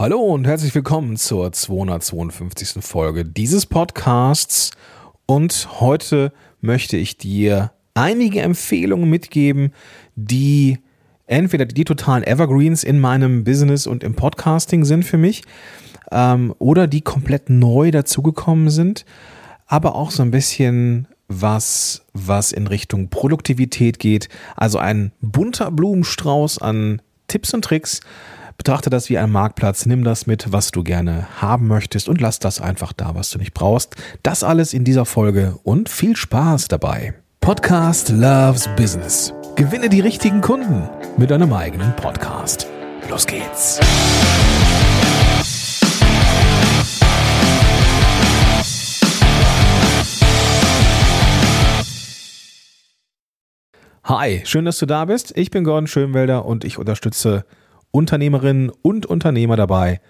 Hallo und herzlich willkommen zur 252. Folge dieses Podcasts. Und heute möchte ich dir einige Empfehlungen mitgeben, die entweder die totalen Evergreens in meinem Business und im Podcasting sind für mich ähm, oder die komplett neu dazugekommen sind, aber auch so ein bisschen was, was in Richtung Produktivität geht. Also ein bunter Blumenstrauß an Tipps und Tricks, Betrachte das wie ein Marktplatz, nimm das mit, was du gerne haben möchtest und lass das einfach da, was du nicht brauchst. Das alles in dieser Folge und viel Spaß dabei. Podcast Loves Business. Gewinne die richtigen Kunden mit deinem eigenen Podcast. Los geht's. Hi, schön, dass du da bist. Ich bin Gordon Schönwelder und ich unterstütze Unternehmerinnen und Unternehmer dabei,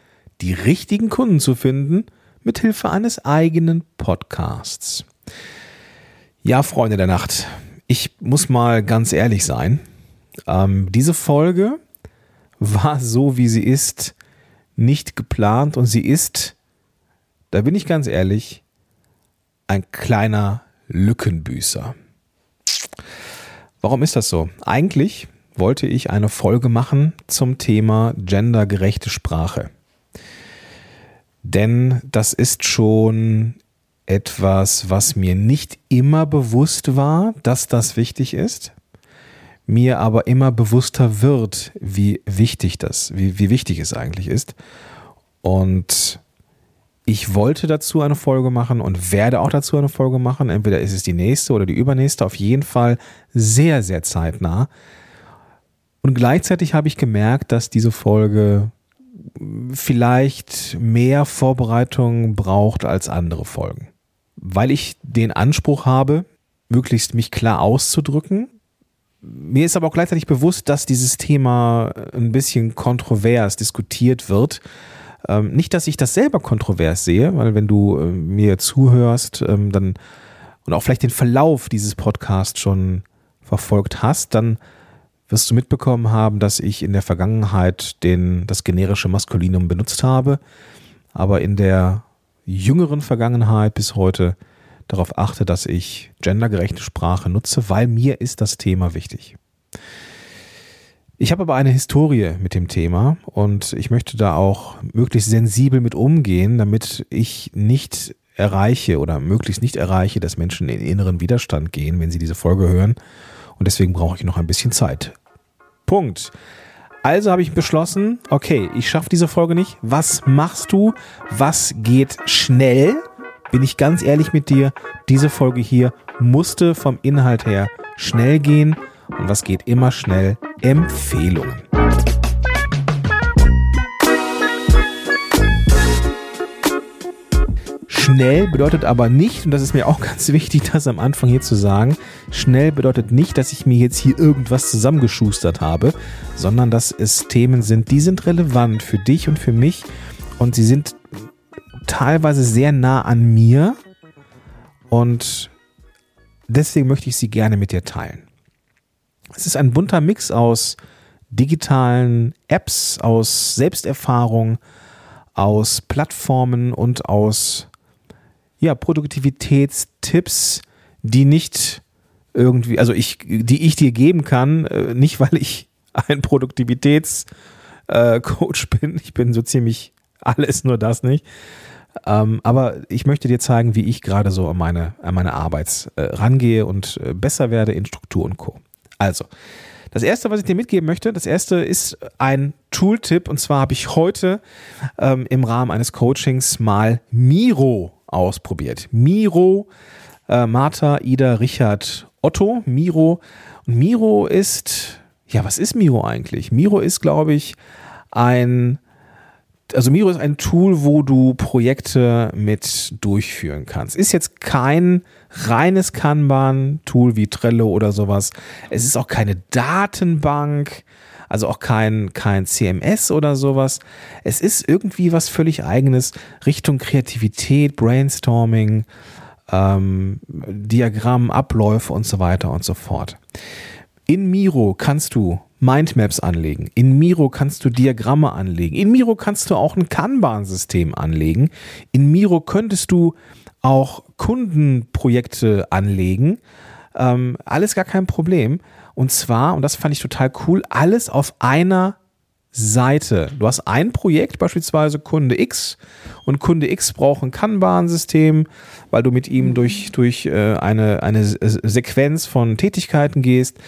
die richtigen Kunden zu finden, mit Hilfe eines eigenen Podcasts. Ja, Freunde der Nacht, ich muss mal ganz ehrlich sein. Ähm, diese Folge war so, wie sie ist, nicht geplant und sie ist, da bin ich ganz ehrlich, ein kleiner Lückenbüßer. Warum ist das so? Eigentlich wollte ich eine Folge machen zum Thema gendergerechte Sprache. Denn das ist schon etwas, was mir nicht immer bewusst war, dass das wichtig ist, mir aber immer bewusster wird, wie wichtig das, wie, wie wichtig es eigentlich ist. Und ich wollte dazu eine Folge machen und werde auch dazu eine Folge machen. Entweder ist es die nächste oder die übernächste, auf jeden Fall sehr, sehr zeitnah, und gleichzeitig habe ich gemerkt, dass diese Folge vielleicht mehr Vorbereitung braucht als andere Folgen. Weil ich den Anspruch habe, möglichst mich klar auszudrücken. Mir ist aber auch gleichzeitig bewusst, dass dieses Thema ein bisschen kontrovers diskutiert wird. Ähm, nicht, dass ich das selber kontrovers sehe, weil wenn du äh, mir zuhörst, ähm, dann und auch vielleicht den Verlauf dieses Podcasts schon verfolgt hast, dann wirst du mitbekommen haben, dass ich in der Vergangenheit den, das generische Maskulinum benutzt habe, aber in der jüngeren Vergangenheit bis heute darauf achte, dass ich gendergerechte Sprache nutze, weil mir ist das Thema wichtig. Ich habe aber eine Historie mit dem Thema und ich möchte da auch möglichst sensibel mit umgehen, damit ich nicht erreiche oder möglichst nicht erreiche, dass Menschen in inneren Widerstand gehen, wenn sie diese Folge hören. Und deswegen brauche ich noch ein bisschen Zeit. Punkt. Also habe ich beschlossen, okay, ich schaffe diese Folge nicht. Was machst du? Was geht schnell? Bin ich ganz ehrlich mit dir, diese Folge hier musste vom Inhalt her schnell gehen. Und was geht immer schnell? Empfehlungen. Schnell bedeutet aber nicht, und das ist mir auch ganz wichtig, das am Anfang hier zu sagen, schnell bedeutet nicht, dass ich mir jetzt hier irgendwas zusammengeschustert habe, sondern dass es Themen sind, die sind relevant für dich und für mich und sie sind teilweise sehr nah an mir und deswegen möchte ich sie gerne mit dir teilen. Es ist ein bunter Mix aus digitalen Apps, aus Selbsterfahrung, aus Plattformen und aus ja, Produktivitätstipps, die nicht irgendwie, also ich, die ich dir geben kann, äh, nicht weil ich ein Produktivitätscoach äh, bin. Ich bin so ziemlich alles nur das nicht. Ähm, aber ich möchte dir zeigen, wie ich gerade so an meine, an meine Arbeit äh, rangehe und besser werde in Struktur und Co. Also, das erste, was ich dir mitgeben möchte, das erste ist ein Tooltip und zwar habe ich heute ähm, im Rahmen eines Coachings mal Miro ausprobiert. Miro, äh, Martha, Ida, Richard, Otto, Miro. Und Miro ist, ja, was ist Miro eigentlich? Miro ist, glaube ich, ein, also Miro ist ein Tool, wo du Projekte mit durchführen kannst. Ist jetzt kein reines Kanban-Tool wie Trello oder sowas. Es ist auch keine Datenbank also auch kein, kein CMS oder sowas. Es ist irgendwie was völlig eigenes Richtung Kreativität, Brainstorming, ähm, Diagramm, Abläufe und so weiter und so fort. In Miro kannst du Mindmaps anlegen. In Miro kannst du Diagramme anlegen. In Miro kannst du auch ein Kanban-System anlegen. In Miro könntest du auch Kundenprojekte anlegen. Ähm, alles gar kein Problem. Und zwar, und das fand ich total cool, alles auf einer Seite. Du hast ein Projekt, beispielsweise Kunde X, und Kunde X braucht ein Kanban-System, weil du mit ihm durch, durch äh, eine, eine Sequenz von Tätigkeiten gehst.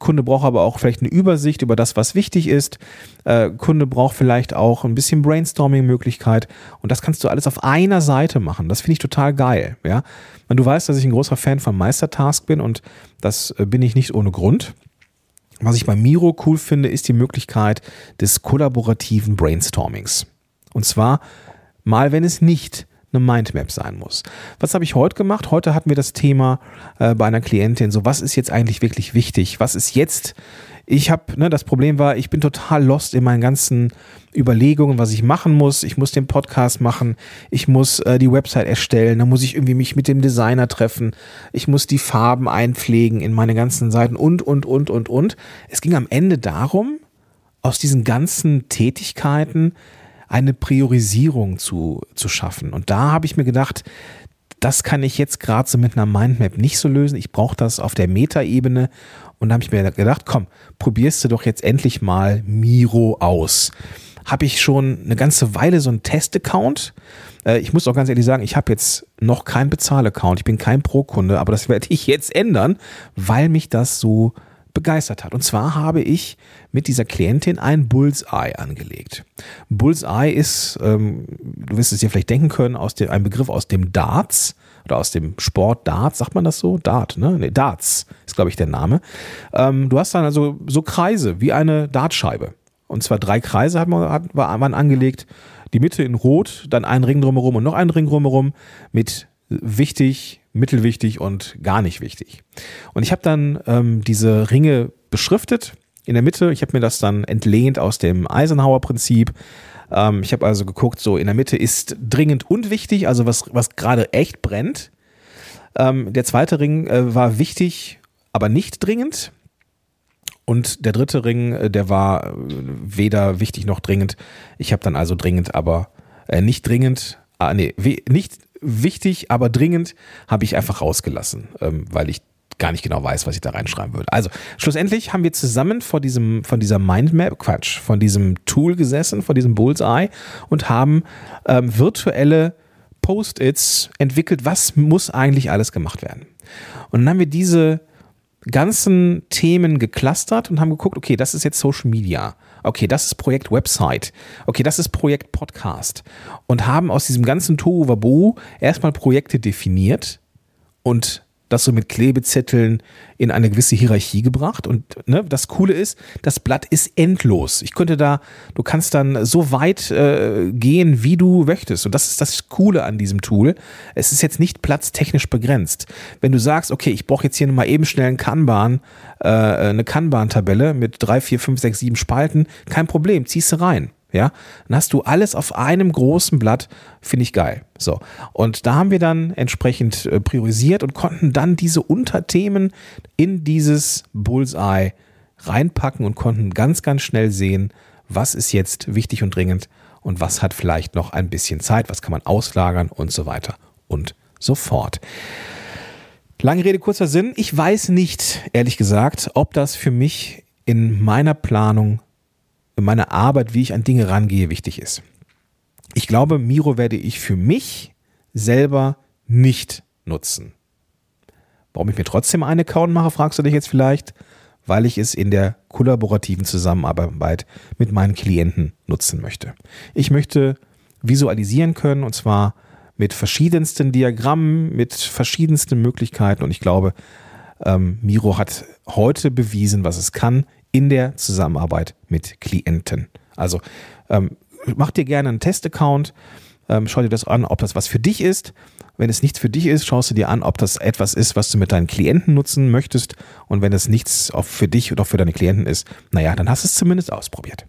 Kunde braucht aber auch vielleicht eine Übersicht über das, was wichtig ist. Äh, Kunde braucht vielleicht auch ein bisschen Brainstorming-Möglichkeit. Und das kannst du alles auf einer Seite machen. Das finde ich total geil. Ja? Und du weißt, dass ich ein großer Fan von Meistertask bin und das äh, bin ich nicht ohne Grund. Was ich bei Miro cool finde, ist die Möglichkeit des kollaborativen Brainstormings. Und zwar mal, wenn es nicht eine Mindmap sein muss. Was habe ich heute gemacht? Heute hatten wir das Thema äh, bei einer Klientin, so was ist jetzt eigentlich wirklich wichtig? Was ist jetzt ich habe, ne, das Problem war, ich bin total lost in meinen ganzen Überlegungen, was ich machen muss. Ich muss den Podcast machen, ich muss äh, die Website erstellen, dann muss ich irgendwie mich mit dem Designer treffen, ich muss die Farben einpflegen in meine ganzen Seiten und, und, und, und, und. Es ging am Ende darum, aus diesen ganzen Tätigkeiten eine Priorisierung zu, zu schaffen. Und da habe ich mir gedacht, das kann ich jetzt gerade so mit einer Mindmap nicht so lösen. Ich brauche das auf der Metaebene. Und da habe ich mir gedacht, komm, probierst du doch jetzt endlich mal Miro aus. Habe ich schon eine ganze Weile so einen Test-Account. Äh, ich muss auch ganz ehrlich sagen, ich habe jetzt noch keinen Bezahl-Account. Ich bin kein Pro-Kunde, aber das werde ich jetzt ändern, weil mich das so begeistert hat. Und zwar habe ich mit dieser Klientin ein Bullseye angelegt. Bullseye ist, ähm, du wirst es dir vielleicht denken können, aus dem, ein Begriff aus dem Darts oder aus dem Sport Darts, sagt man das so? Dart, ne? Nee, Darts ist, glaube ich, der Name. Ähm, du hast dann also so Kreise, wie eine Dartscheibe. Und zwar drei Kreise hat man, hat, man angelegt. Die Mitte in Rot, dann einen Ring drumherum und noch einen Ring drumherum mit wichtig, mittelwichtig und gar nicht wichtig. Und ich habe dann ähm, diese Ringe beschriftet in der Mitte. Ich habe mir das dann entlehnt aus dem Eisenhower-Prinzip. Ähm, ich habe also geguckt, so in der Mitte ist dringend und wichtig, also was, was gerade echt brennt. Ähm, der zweite Ring äh, war wichtig, aber nicht dringend. Und der dritte Ring, äh, der war äh, weder wichtig noch dringend. Ich habe dann also dringend, aber äh, nicht dringend, ah, nee, nicht wichtig, aber dringend habe ich einfach rausgelassen, ähm, weil ich gar nicht genau weiß, was ich da reinschreiben würde. Also, schlussendlich haben wir zusammen vor diesem, von dieser Mindmap, Quatsch, von diesem Tool gesessen, von diesem Bullseye und haben ähm, virtuelle Post-its entwickelt, was muss eigentlich alles gemacht werden. Und dann haben wir diese ganzen Themen geclustert und haben geguckt, okay, das ist jetzt Social Media. Okay, das ist Projekt Website. Okay, das ist Projekt Podcast. Und haben aus diesem ganzen Tohuwabohu erstmal Projekte definiert und das so mit Klebezetteln in eine gewisse Hierarchie gebracht. Und ne, das Coole ist, das Blatt ist endlos. Ich könnte da, du kannst dann so weit äh, gehen, wie du möchtest. Und das ist das Coole an diesem Tool. Es ist jetzt nicht platztechnisch begrenzt. Wenn du sagst, okay, ich brauche jetzt hier mal eben schnell einen Kanban, äh, eine Kanban-Tabelle mit drei, vier, fünf, sechs, sieben Spalten, kein Problem, ziehst du rein. Ja, dann hast du alles auf einem großen Blatt, finde ich geil. So. Und da haben wir dann entsprechend äh, priorisiert und konnten dann diese Unterthemen in dieses Bullseye reinpacken und konnten ganz, ganz schnell sehen, was ist jetzt wichtig und dringend und was hat vielleicht noch ein bisschen Zeit, was kann man auslagern und so weiter und so fort. Lange Rede, kurzer Sinn. Ich weiß nicht, ehrlich gesagt, ob das für mich in meiner Planung in meiner Arbeit, wie ich an Dinge rangehe, wichtig ist. Ich glaube, Miro werde ich für mich selber nicht nutzen. Warum ich mir trotzdem einen Account mache, fragst du dich jetzt vielleicht, weil ich es in der kollaborativen Zusammenarbeit mit meinen Klienten nutzen möchte. Ich möchte visualisieren können und zwar mit verschiedensten Diagrammen, mit verschiedensten Möglichkeiten und ich glaube, ähm, Miro hat heute bewiesen, was es kann in der Zusammenarbeit mit Klienten. Also ähm, mach dir gerne einen Testaccount, ähm, schau dir das an, ob das was für dich ist. Wenn es nichts für dich ist, schaust du dir an, ob das etwas ist, was du mit deinen Klienten nutzen möchtest. Und wenn es nichts für dich oder für deine Klienten ist, naja, dann hast du es zumindest ausprobiert.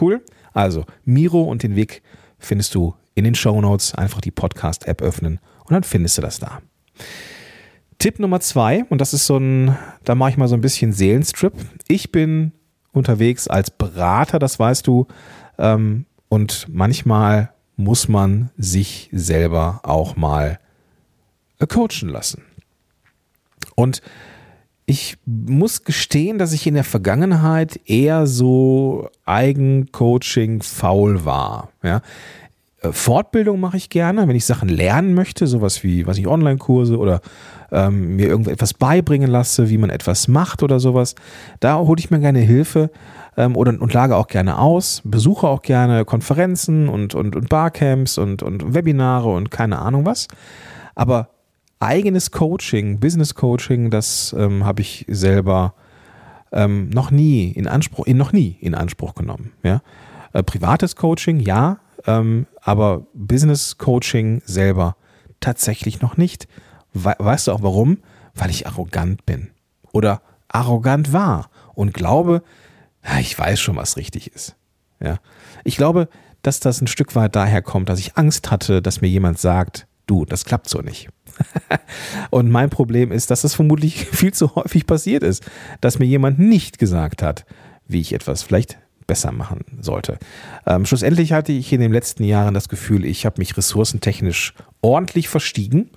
Cool. Also Miro und den Weg findest du in den Show Notes. Einfach die Podcast-App öffnen und dann findest du das da. Tipp Nummer zwei, und das ist so ein, da mache ich mal so ein bisschen Seelenstrip. Ich bin unterwegs als Berater, das weißt du. Ähm, und manchmal muss man sich selber auch mal äh, coachen lassen. Und ich muss gestehen, dass ich in der Vergangenheit eher so Eigencoaching faul war. Ja. Äh, Fortbildung mache ich gerne, wenn ich Sachen lernen möchte, sowas wie, was ich Online-Kurse oder ähm, mir irgendetwas beibringen lasse, wie man etwas macht oder sowas. Da hole ich mir gerne Hilfe ähm, oder, und lage auch gerne aus, besuche auch gerne Konferenzen und, und, und Barcamps und, und Webinare und keine Ahnung was. Aber eigenes Coaching, Business Coaching, das ähm, habe ich selber ähm, noch nie in Anspruch, in, noch nie in Anspruch genommen. Ja? Äh, privates Coaching, ja, ähm, aber Business Coaching selber tatsächlich noch nicht. We weißt du auch warum? Weil ich arrogant bin oder arrogant war und glaube, ich weiß schon, was richtig ist. Ja. Ich glaube, dass das ein Stück weit daher kommt, dass ich Angst hatte, dass mir jemand sagt, du, das klappt so nicht. und mein Problem ist, dass das vermutlich viel zu häufig passiert ist, dass mir jemand nicht gesagt hat, wie ich etwas vielleicht besser machen sollte. Ähm, schlussendlich hatte ich in den letzten Jahren das Gefühl, ich habe mich ressourcentechnisch ordentlich verstiegen,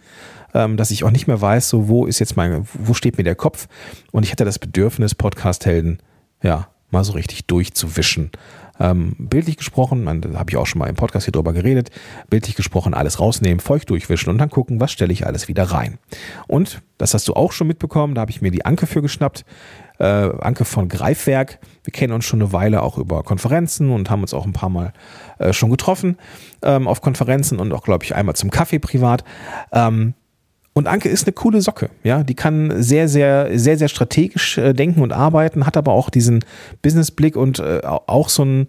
ähm, dass ich auch nicht mehr weiß, so wo ist jetzt mein, wo steht mir der Kopf? Und ich hatte das Bedürfnis, Podcast-Helden, ja, mal so richtig durchzuwischen. Ähm, bildlich gesprochen, da habe ich auch schon mal im Podcast hier drüber geredet, bildlich gesprochen alles rausnehmen, feucht durchwischen und dann gucken, was stelle ich alles wieder rein. Und das hast du auch schon mitbekommen, da habe ich mir die Anke für geschnappt. Äh, Anke von Greifwerk. Wir kennen uns schon eine Weile auch über Konferenzen und haben uns auch ein paar Mal äh, schon getroffen ähm, auf Konferenzen und auch, glaube ich, einmal zum Kaffee privat. Ähm, und Anke ist eine coole Socke, ja. Die kann sehr, sehr, sehr, sehr strategisch äh, denken und arbeiten, hat aber auch diesen Businessblick und äh, auch so ein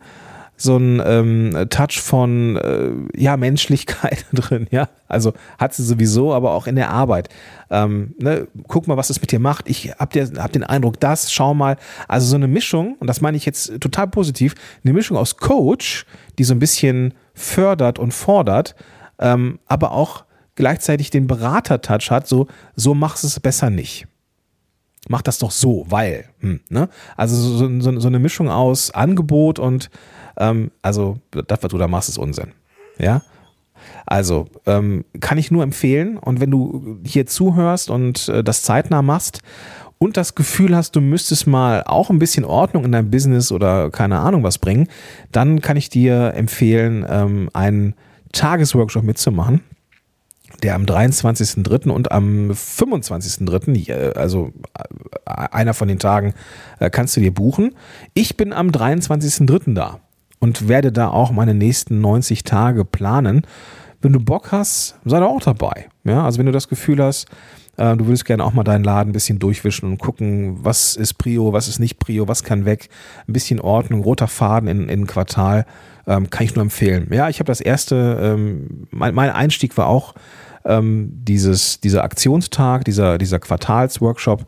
so ein ähm, Touch von äh, ja Menschlichkeit drin, ja. Also hat sie sowieso, aber auch in der Arbeit. Ähm, ne, guck mal, was es mit dir macht. Ich hab, dir, hab den Eindruck, das, schau mal. Also so eine Mischung, und das meine ich jetzt total positiv, eine Mischung aus Coach, die so ein bisschen fördert und fordert, ähm, aber auch gleichzeitig den Berater-Touch hat, so, so machst es besser nicht. Mach das doch so, weil. Hm, ne? Also so, so, so, eine Mischung aus Angebot und ähm, also das, was du da machst, ist Unsinn. Ja. Also ähm, kann ich nur empfehlen. Und wenn du hier zuhörst und äh, das zeitnah machst und das Gefühl hast, du müsstest mal auch ein bisschen Ordnung in dein Business oder keine Ahnung was bringen, dann kann ich dir empfehlen, ähm, einen Tagesworkshop mitzumachen der am 23.03. und am 25.03., also äh, einer von den Tagen, äh, kannst du dir buchen. Ich bin am 23.03. da und werde da auch meine nächsten 90 Tage planen. Wenn du Bock hast, sei da auch dabei. Ja, also wenn du das Gefühl hast, äh, du würdest gerne auch mal deinen Laden ein bisschen durchwischen und gucken, was ist Prio, was ist nicht Prio, was kann weg, ein bisschen Ordnung, roter Faden in, in Quartal, ähm, kann ich nur empfehlen. Ja, ich habe das erste, ähm, mein, mein Einstieg war auch ähm, dieses, dieser Aktionstag, dieser, dieser Quartalsworkshop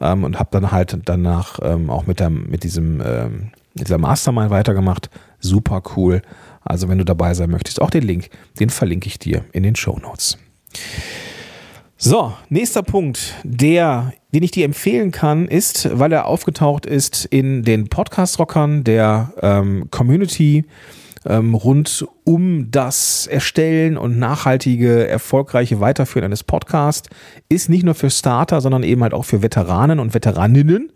ähm, und habe dann halt danach ähm, auch mit, der, mit diesem ähm, dieser Mastermind weitergemacht. Super cool. Also wenn du dabei sein möchtest, auch den Link, den verlinke ich dir in den Show Notes. So, nächster Punkt, der, den ich dir empfehlen kann, ist, weil er aufgetaucht ist in den Podcast-Rockern der ähm, Community, ähm, rund um das Erstellen und nachhaltige, erfolgreiche Weiterführen eines Podcasts ist nicht nur für Starter, sondern eben halt auch für Veteranen und Veteraninnen.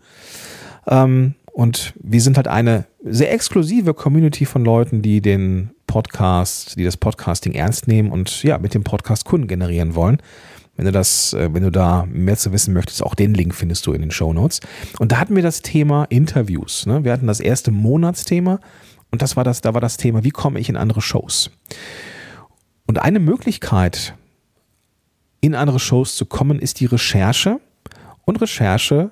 Ähm, und wir sind halt eine sehr exklusive Community von Leuten, die den Podcast, die das Podcasting ernst nehmen und ja, mit dem Podcast Kunden generieren wollen. Wenn du das, äh, wenn du da mehr zu wissen möchtest, auch den Link findest du in den Show Notes. Und da hatten wir das Thema Interviews. Ne? Wir hatten das erste Monatsthema und das war das, da war das Thema, wie komme ich in andere Shows? Und eine Möglichkeit, in andere Shows zu kommen, ist die Recherche. Und Recherche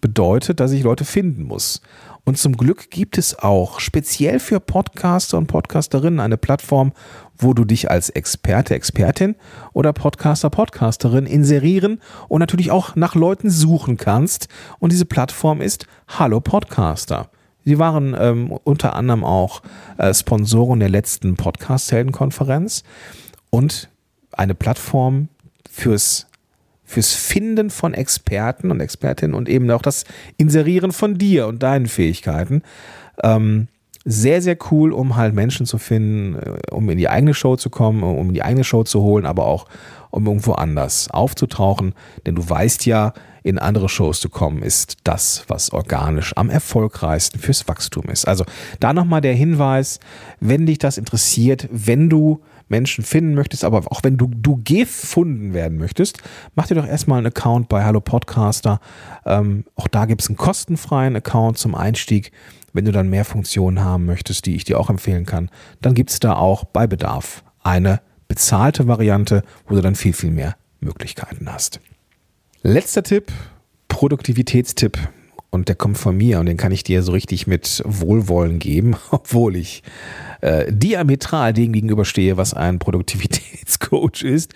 bedeutet, dass ich Leute finden muss. Und zum Glück gibt es auch speziell für Podcaster und Podcasterinnen eine Plattform, wo du dich als Experte, Expertin oder Podcaster, Podcasterin inserieren und natürlich auch nach Leuten suchen kannst. Und diese Plattform ist Hallo Podcaster. Sie waren ähm, unter anderem auch äh, Sponsoren der letzten Podcast-Heldenkonferenz und eine Plattform fürs fürs Finden von Experten und Expertinnen und eben auch das Inserieren von dir und deinen Fähigkeiten. Ähm, sehr, sehr cool, um halt Menschen zu finden, äh, um in die eigene Show zu kommen, um in die eigene Show zu holen, aber auch um irgendwo anders aufzutauchen. Denn du weißt ja, in andere Shows zu kommen, ist das, was organisch am erfolgreichsten fürs Wachstum ist. Also da nochmal der Hinweis, wenn dich das interessiert, wenn du Menschen finden möchtest, aber auch wenn du, du gefunden werden möchtest, mach dir doch erstmal einen Account bei Hallo Podcaster. Ähm, auch da gibt es einen kostenfreien Account zum Einstieg. Wenn du dann mehr Funktionen haben möchtest, die ich dir auch empfehlen kann, dann gibt es da auch bei Bedarf eine bezahlte Variante, wo du dann viel, viel mehr Möglichkeiten hast. Letzter Tipp, Produktivitätstipp. Und der kommt von mir und den kann ich dir so richtig mit Wohlwollen geben, obwohl ich äh, diametral dem gegenüberstehe, was ein Produktivitätscoach ist.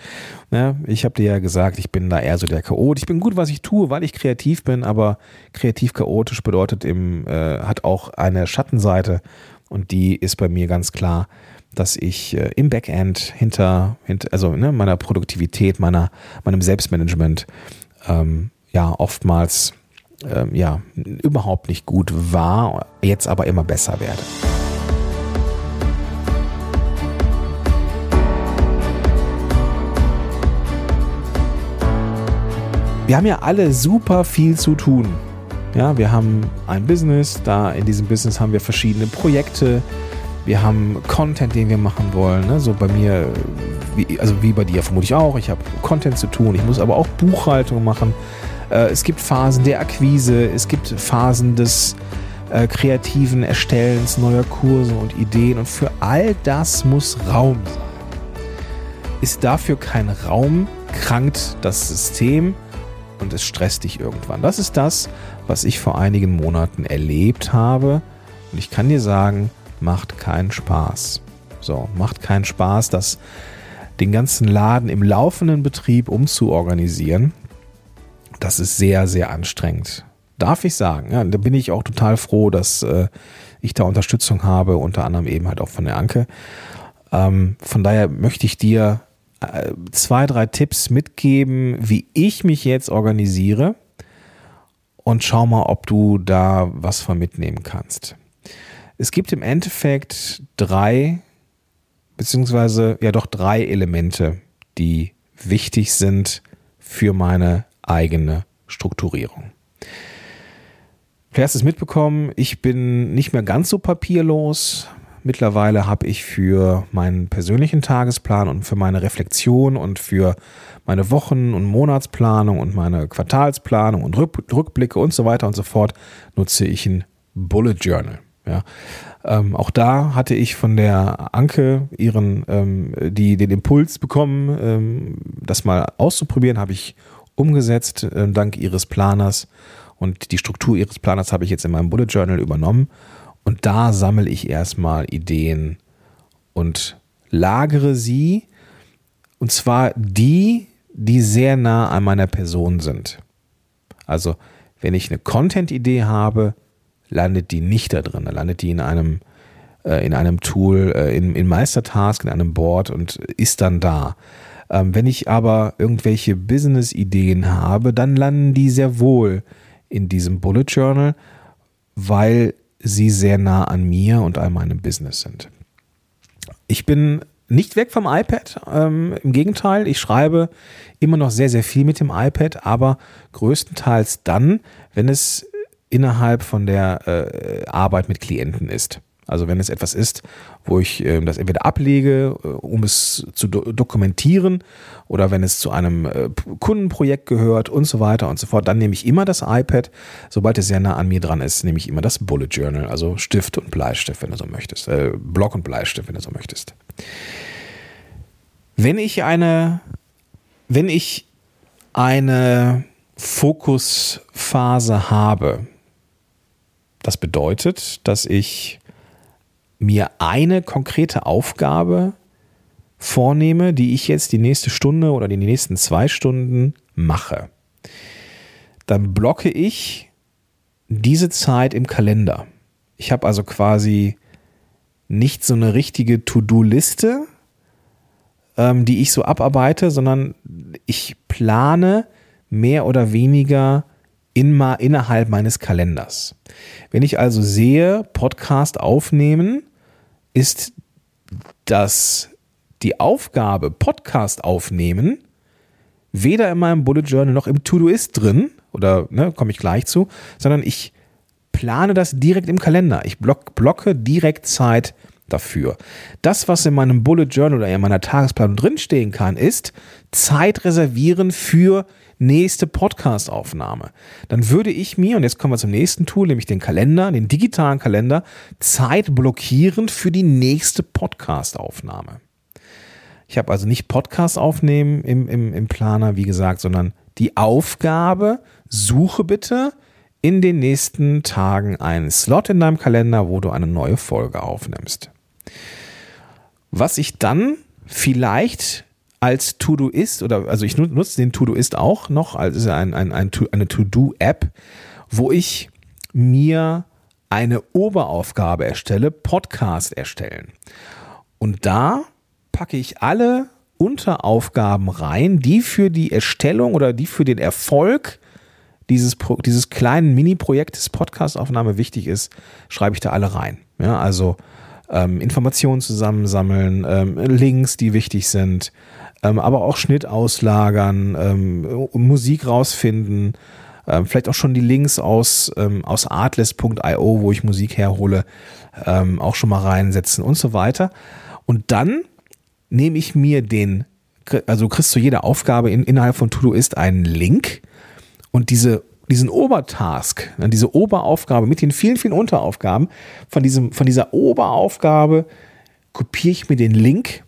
Ja, ich habe dir ja gesagt, ich bin da eher so der Chaot. Ich bin gut, was ich tue, weil ich kreativ bin, aber kreativ chaotisch bedeutet im, äh, hat auch eine Schattenseite und die ist bei mir ganz klar, dass ich äh, im Backend hinter, hinter also ne, meiner Produktivität, meiner, meinem Selbstmanagement ähm, ja oftmals ähm, ja überhaupt nicht gut war, jetzt aber immer besser werde. Wir haben ja alle super viel zu tun. Ja, wir haben ein Business, da in diesem Business haben wir verschiedene Projekte, wir haben Content, den wir machen wollen. Ne? So bei mir, wie, also wie bei dir vermutlich auch. Ich habe Content zu tun. Ich muss aber auch Buchhaltung machen. Äh, es gibt Phasen der Akquise. Es gibt Phasen des äh, kreativen Erstellens neuer Kurse und Ideen. Und für all das muss Raum sein. Ist dafür kein Raum, krankt das System und es stresst dich irgendwann. Das ist das, was ich vor einigen Monaten erlebt habe. Und ich kann dir sagen, macht keinen Spaß. So, macht keinen Spaß, das den ganzen Laden im laufenden Betrieb umzuorganisieren. Das ist sehr, sehr anstrengend. Darf ich sagen. Ja, da bin ich auch total froh, dass äh, ich da Unterstützung habe, unter anderem eben halt auch von der Anke. Ähm, von daher möchte ich dir äh, zwei, drei Tipps mitgeben, wie ich mich jetzt organisiere und schau mal, ob du da was von mitnehmen kannst. Es gibt im Endeffekt drei, beziehungsweise ja doch drei Elemente, die wichtig sind für meine eigene Strukturierung. Du hast es mitbekommen, ich bin nicht mehr ganz so papierlos. Mittlerweile habe ich für meinen persönlichen Tagesplan und für meine Reflexion und für meine Wochen- und Monatsplanung und meine Quartalsplanung und Rückblicke und so weiter und so fort nutze ich ein Bullet Journal. Ja. Ähm, auch da hatte ich von der Anke ihren, ähm, die, den Impuls bekommen, ähm, das mal auszuprobieren, habe ich umgesetzt, äh, dank ihres Planers. Und die Struktur ihres Planers habe ich jetzt in meinem Bullet Journal übernommen. Und da sammle ich erstmal Ideen und lagere sie. Und zwar die, die sehr nah an meiner Person sind. Also, wenn ich eine Content-Idee habe, landet die nicht da drin. Da landet die in einem, äh, in einem Tool, äh, in, in Meistertask, in einem Board und ist dann da. Ähm, wenn ich aber irgendwelche Business-Ideen habe, dann landen die sehr wohl in diesem Bullet Journal, weil sie sehr nah an mir und an meinem Business sind. Ich bin nicht weg vom iPad, ähm, im Gegenteil, ich schreibe immer noch sehr, sehr viel mit dem iPad, aber größtenteils dann, wenn es innerhalb von der äh, Arbeit mit Klienten ist. Also wenn es etwas ist, wo ich äh, das entweder ablege, äh, um es zu do dokumentieren, oder wenn es zu einem äh, Kundenprojekt gehört und so weiter und so fort, dann nehme ich immer das iPad. Sobald es sehr nah an mir dran ist, nehme ich immer das Bullet Journal, also Stift und Bleistift, wenn du so möchtest. Äh, Block und Bleistift, wenn du so möchtest. Wenn ich eine, wenn ich eine Fokusphase habe, das bedeutet, dass ich mir eine konkrete Aufgabe vornehme, die ich jetzt die nächste Stunde oder die nächsten zwei Stunden mache. Dann blocke ich diese Zeit im Kalender. Ich habe also quasi nicht so eine richtige To-Do-Liste, ähm, die ich so abarbeite, sondern ich plane mehr oder weniger in mal innerhalb meines Kalenders. Wenn ich also sehe, Podcast aufnehmen, ist das die Aufgabe Podcast aufnehmen weder in meinem Bullet Journal noch im To-Do-Ist drin, oder ne, komme ich gleich zu, sondern ich plane das direkt im Kalender. Ich block, blocke direkt Zeit dafür. Das, was in meinem Bullet Journal oder in meiner Tagesplanung drinstehen kann, ist Zeit reservieren für nächste Podcast-Aufnahme. Dann würde ich mir, und jetzt kommen wir zum nächsten Tool, nämlich den Kalender, den digitalen Kalender, Zeit blockieren für die nächste Podcast-Aufnahme. Ich habe also nicht Podcast aufnehmen im, im, im Planer, wie gesagt, sondern die Aufgabe, suche bitte in den nächsten Tagen einen Slot in deinem Kalender, wo du eine neue Folge aufnimmst. Was ich dann vielleicht als To-Do ist, oder also ich nutze den To-Do ist auch noch als ein, ein, ein, eine To-Do-App, wo ich mir eine Oberaufgabe erstelle, Podcast erstellen. Und da packe ich alle Unteraufgaben rein, die für die Erstellung oder die für den Erfolg dieses, dieses kleinen Mini-Projektes Podcast-Aufnahme wichtig ist, schreibe ich da alle rein. Ja, also ähm, Informationen zusammensammeln, ähm, Links, die wichtig sind, ähm, aber auch Schnitt auslagern, ähm, Musik rausfinden, ähm, vielleicht auch schon die Links aus, ähm, aus artlist.io, wo ich Musik herhole, auch schon mal reinsetzen und so weiter. Und dann nehme ich mir den, also du kriegst zu jeder Aufgabe in, innerhalb von Todoist einen Link und diese diesen Obertask, ne, diese Oberaufgabe mit den vielen, vielen Unteraufgaben, von, diesem, von dieser Oberaufgabe kopiere ich mir den Link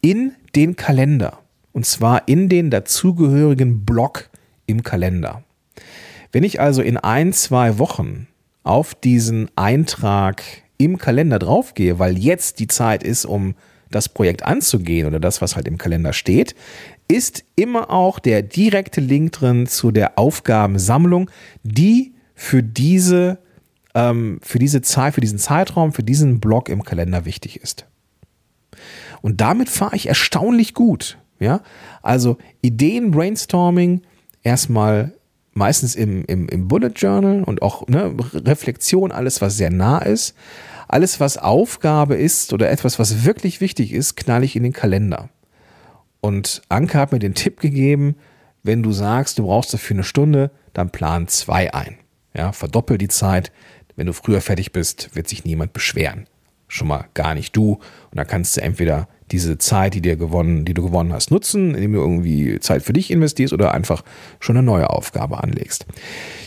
in den Kalender. Und zwar in den dazugehörigen Block im Kalender. Wenn ich also in ein, zwei Wochen auf diesen Eintrag im Kalender draufgehe, weil jetzt die Zeit ist, um das Projekt anzugehen oder das, was halt im Kalender steht, ist immer auch der direkte Link drin zu der Aufgabensammlung, die für diese, ähm, für diese Zeit, für diesen Zeitraum, für diesen Block im Kalender wichtig ist. Und damit fahre ich erstaunlich gut. Ja, also Ideen, Brainstorming, erstmal meistens im, im, im Bullet Journal und auch ne, Reflexion, alles, was sehr nah ist. Alles, was Aufgabe ist oder etwas, was wirklich wichtig ist, knall ich in den Kalender. Und Anke hat mir den Tipp gegeben, wenn du sagst, du brauchst dafür eine Stunde, dann plan zwei ein. Ja, verdoppel die Zeit. Wenn du früher fertig bist, wird sich niemand beschweren. Schon mal gar nicht du. Und dann kannst du entweder diese Zeit, die dir gewonnen, die du gewonnen hast, nutzen, indem du irgendwie Zeit für dich investierst oder einfach schon eine neue Aufgabe anlegst.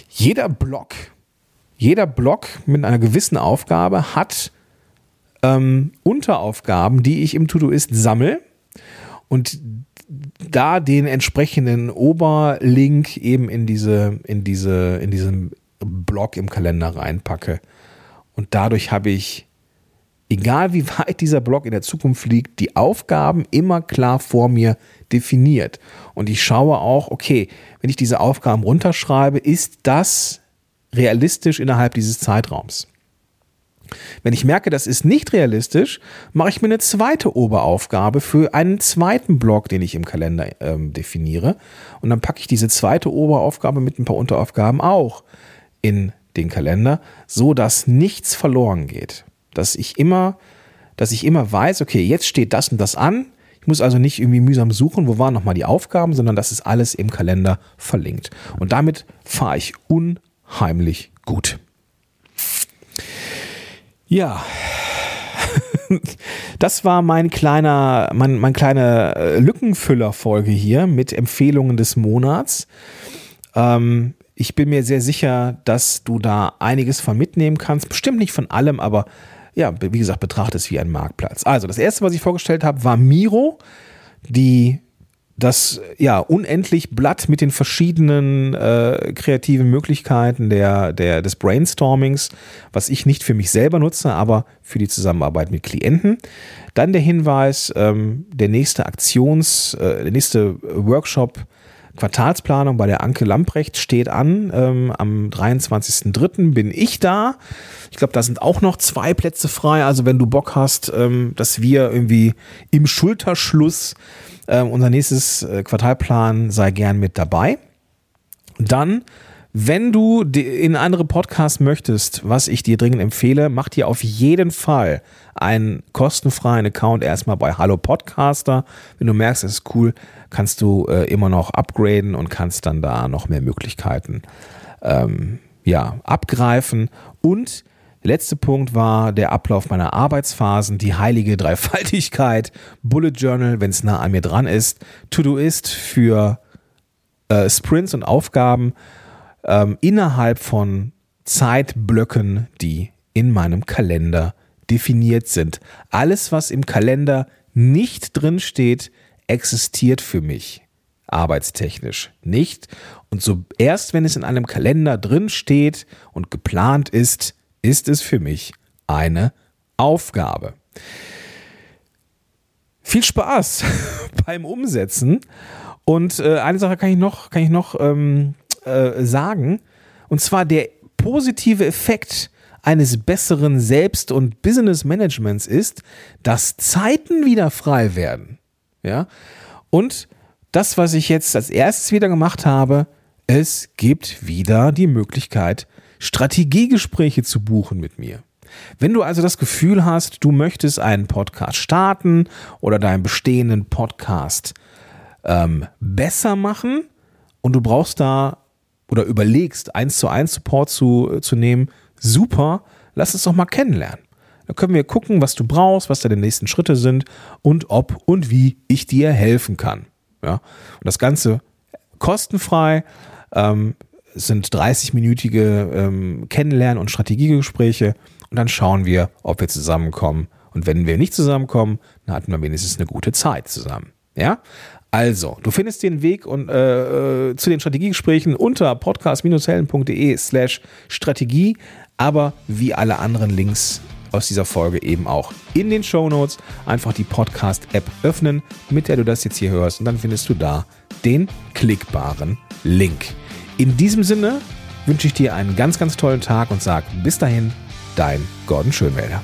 Jeder Block jeder Block mit einer gewissen Aufgabe hat ähm, Unteraufgaben, die ich im To-Do-Ist sammle und da den entsprechenden Oberlink eben in diese, in diese, in diesen Block im Kalender reinpacke. Und dadurch habe ich, egal wie weit dieser Block in der Zukunft liegt, die Aufgaben immer klar vor mir definiert. Und ich schaue auch, okay, wenn ich diese Aufgaben runterschreibe, ist das realistisch innerhalb dieses Zeitraums. Wenn ich merke, das ist nicht realistisch, mache ich mir eine zweite Oberaufgabe für einen zweiten Block, den ich im Kalender ähm, definiere. Und dann packe ich diese zweite Oberaufgabe mit ein paar Unteraufgaben auch in den Kalender, so dass nichts verloren geht. Dass ich immer, dass ich immer weiß, okay, jetzt steht das und das an. Ich muss also nicht irgendwie mühsam suchen, wo waren nochmal die Aufgaben, sondern das ist alles im Kalender verlinkt. Und damit fahre ich un heimlich gut. Ja, das war mein kleiner, mein, mein kleine äh, Lückenfüller-Folge hier mit Empfehlungen des Monats. Ähm, ich bin mir sehr sicher, dass du da einiges von mitnehmen kannst. Bestimmt nicht von allem, aber ja, wie gesagt, betrachte es wie ein Marktplatz. Also, das erste, was ich vorgestellt habe, war Miro, die das ja unendlich Blatt mit den verschiedenen äh, kreativen Möglichkeiten der, der, des Brainstormings, was ich nicht für mich selber nutze, aber für die Zusammenarbeit mit Klienten. Dann der Hinweis, ähm, der nächste Aktions, äh, der nächste Workshop Quartalsplanung bei der Anke Lamprecht steht an. Ähm, am 23.03. bin ich da. Ich glaube, da sind auch noch zwei Plätze frei. Also wenn du Bock hast, ähm, dass wir irgendwie im Schulterschluss ähm, unser nächstes äh, Quartalplan sei gern mit dabei. Dann wenn du in andere Podcasts möchtest, was ich dir dringend empfehle, mach dir auf jeden Fall einen kostenfreien Account erstmal bei Hallo Podcaster. Wenn du merkst, es ist cool, kannst du äh, immer noch upgraden und kannst dann da noch mehr Möglichkeiten ähm, ja, abgreifen. Und der letzte Punkt war der Ablauf meiner Arbeitsphasen, die heilige Dreifaltigkeit, Bullet Journal, wenn es nah an mir dran ist, To-Do ist für äh, Sprints und Aufgaben ähm, innerhalb von Zeitblöcken, die in meinem Kalender definiert sind. Alles, was im Kalender nicht drin steht, existiert für mich arbeitstechnisch nicht. Und so erst wenn es in einem Kalender drin steht und geplant ist, ist es für mich eine Aufgabe. Viel Spaß beim Umsetzen. Und äh, eine Sache kann ich noch, kann ich noch ähm, äh, sagen. Und zwar der positive Effekt eines besseren Selbst- und Business-Managements ist, dass Zeiten wieder frei werden. Ja? Und das, was ich jetzt als erstes wieder gemacht habe, es gibt wieder die Möglichkeit, Strategiegespräche zu buchen mit mir. Wenn du also das Gefühl hast, du möchtest einen Podcast starten oder deinen bestehenden Podcast ähm, besser machen und du brauchst da oder überlegst, eins zu eins Support zu, zu nehmen, super, lass uns doch mal kennenlernen. Da können wir gucken, was du brauchst, was die nächsten Schritte sind und ob und wie ich dir helfen kann. Ja? Und das Ganze kostenfrei, ähm, sind 30-minütige ähm, Kennenlernen- und Strategiegespräche und dann schauen wir, ob wir zusammenkommen. Und wenn wir nicht zusammenkommen, dann hatten wir wenigstens eine gute Zeit zusammen. Ja? Also, du findest den Weg und, äh, äh zu den Strategiegesprächen unter podcast-helden.de slash Strategie, aber wie alle anderen Links aus dieser Folge eben auch in den Show Notes. Einfach die Podcast-App öffnen, mit der du das jetzt hier hörst und dann findest du da den klickbaren Link. In diesem Sinne wünsche ich dir einen ganz, ganz tollen Tag und sag bis dahin, dein Gordon Schönwälder.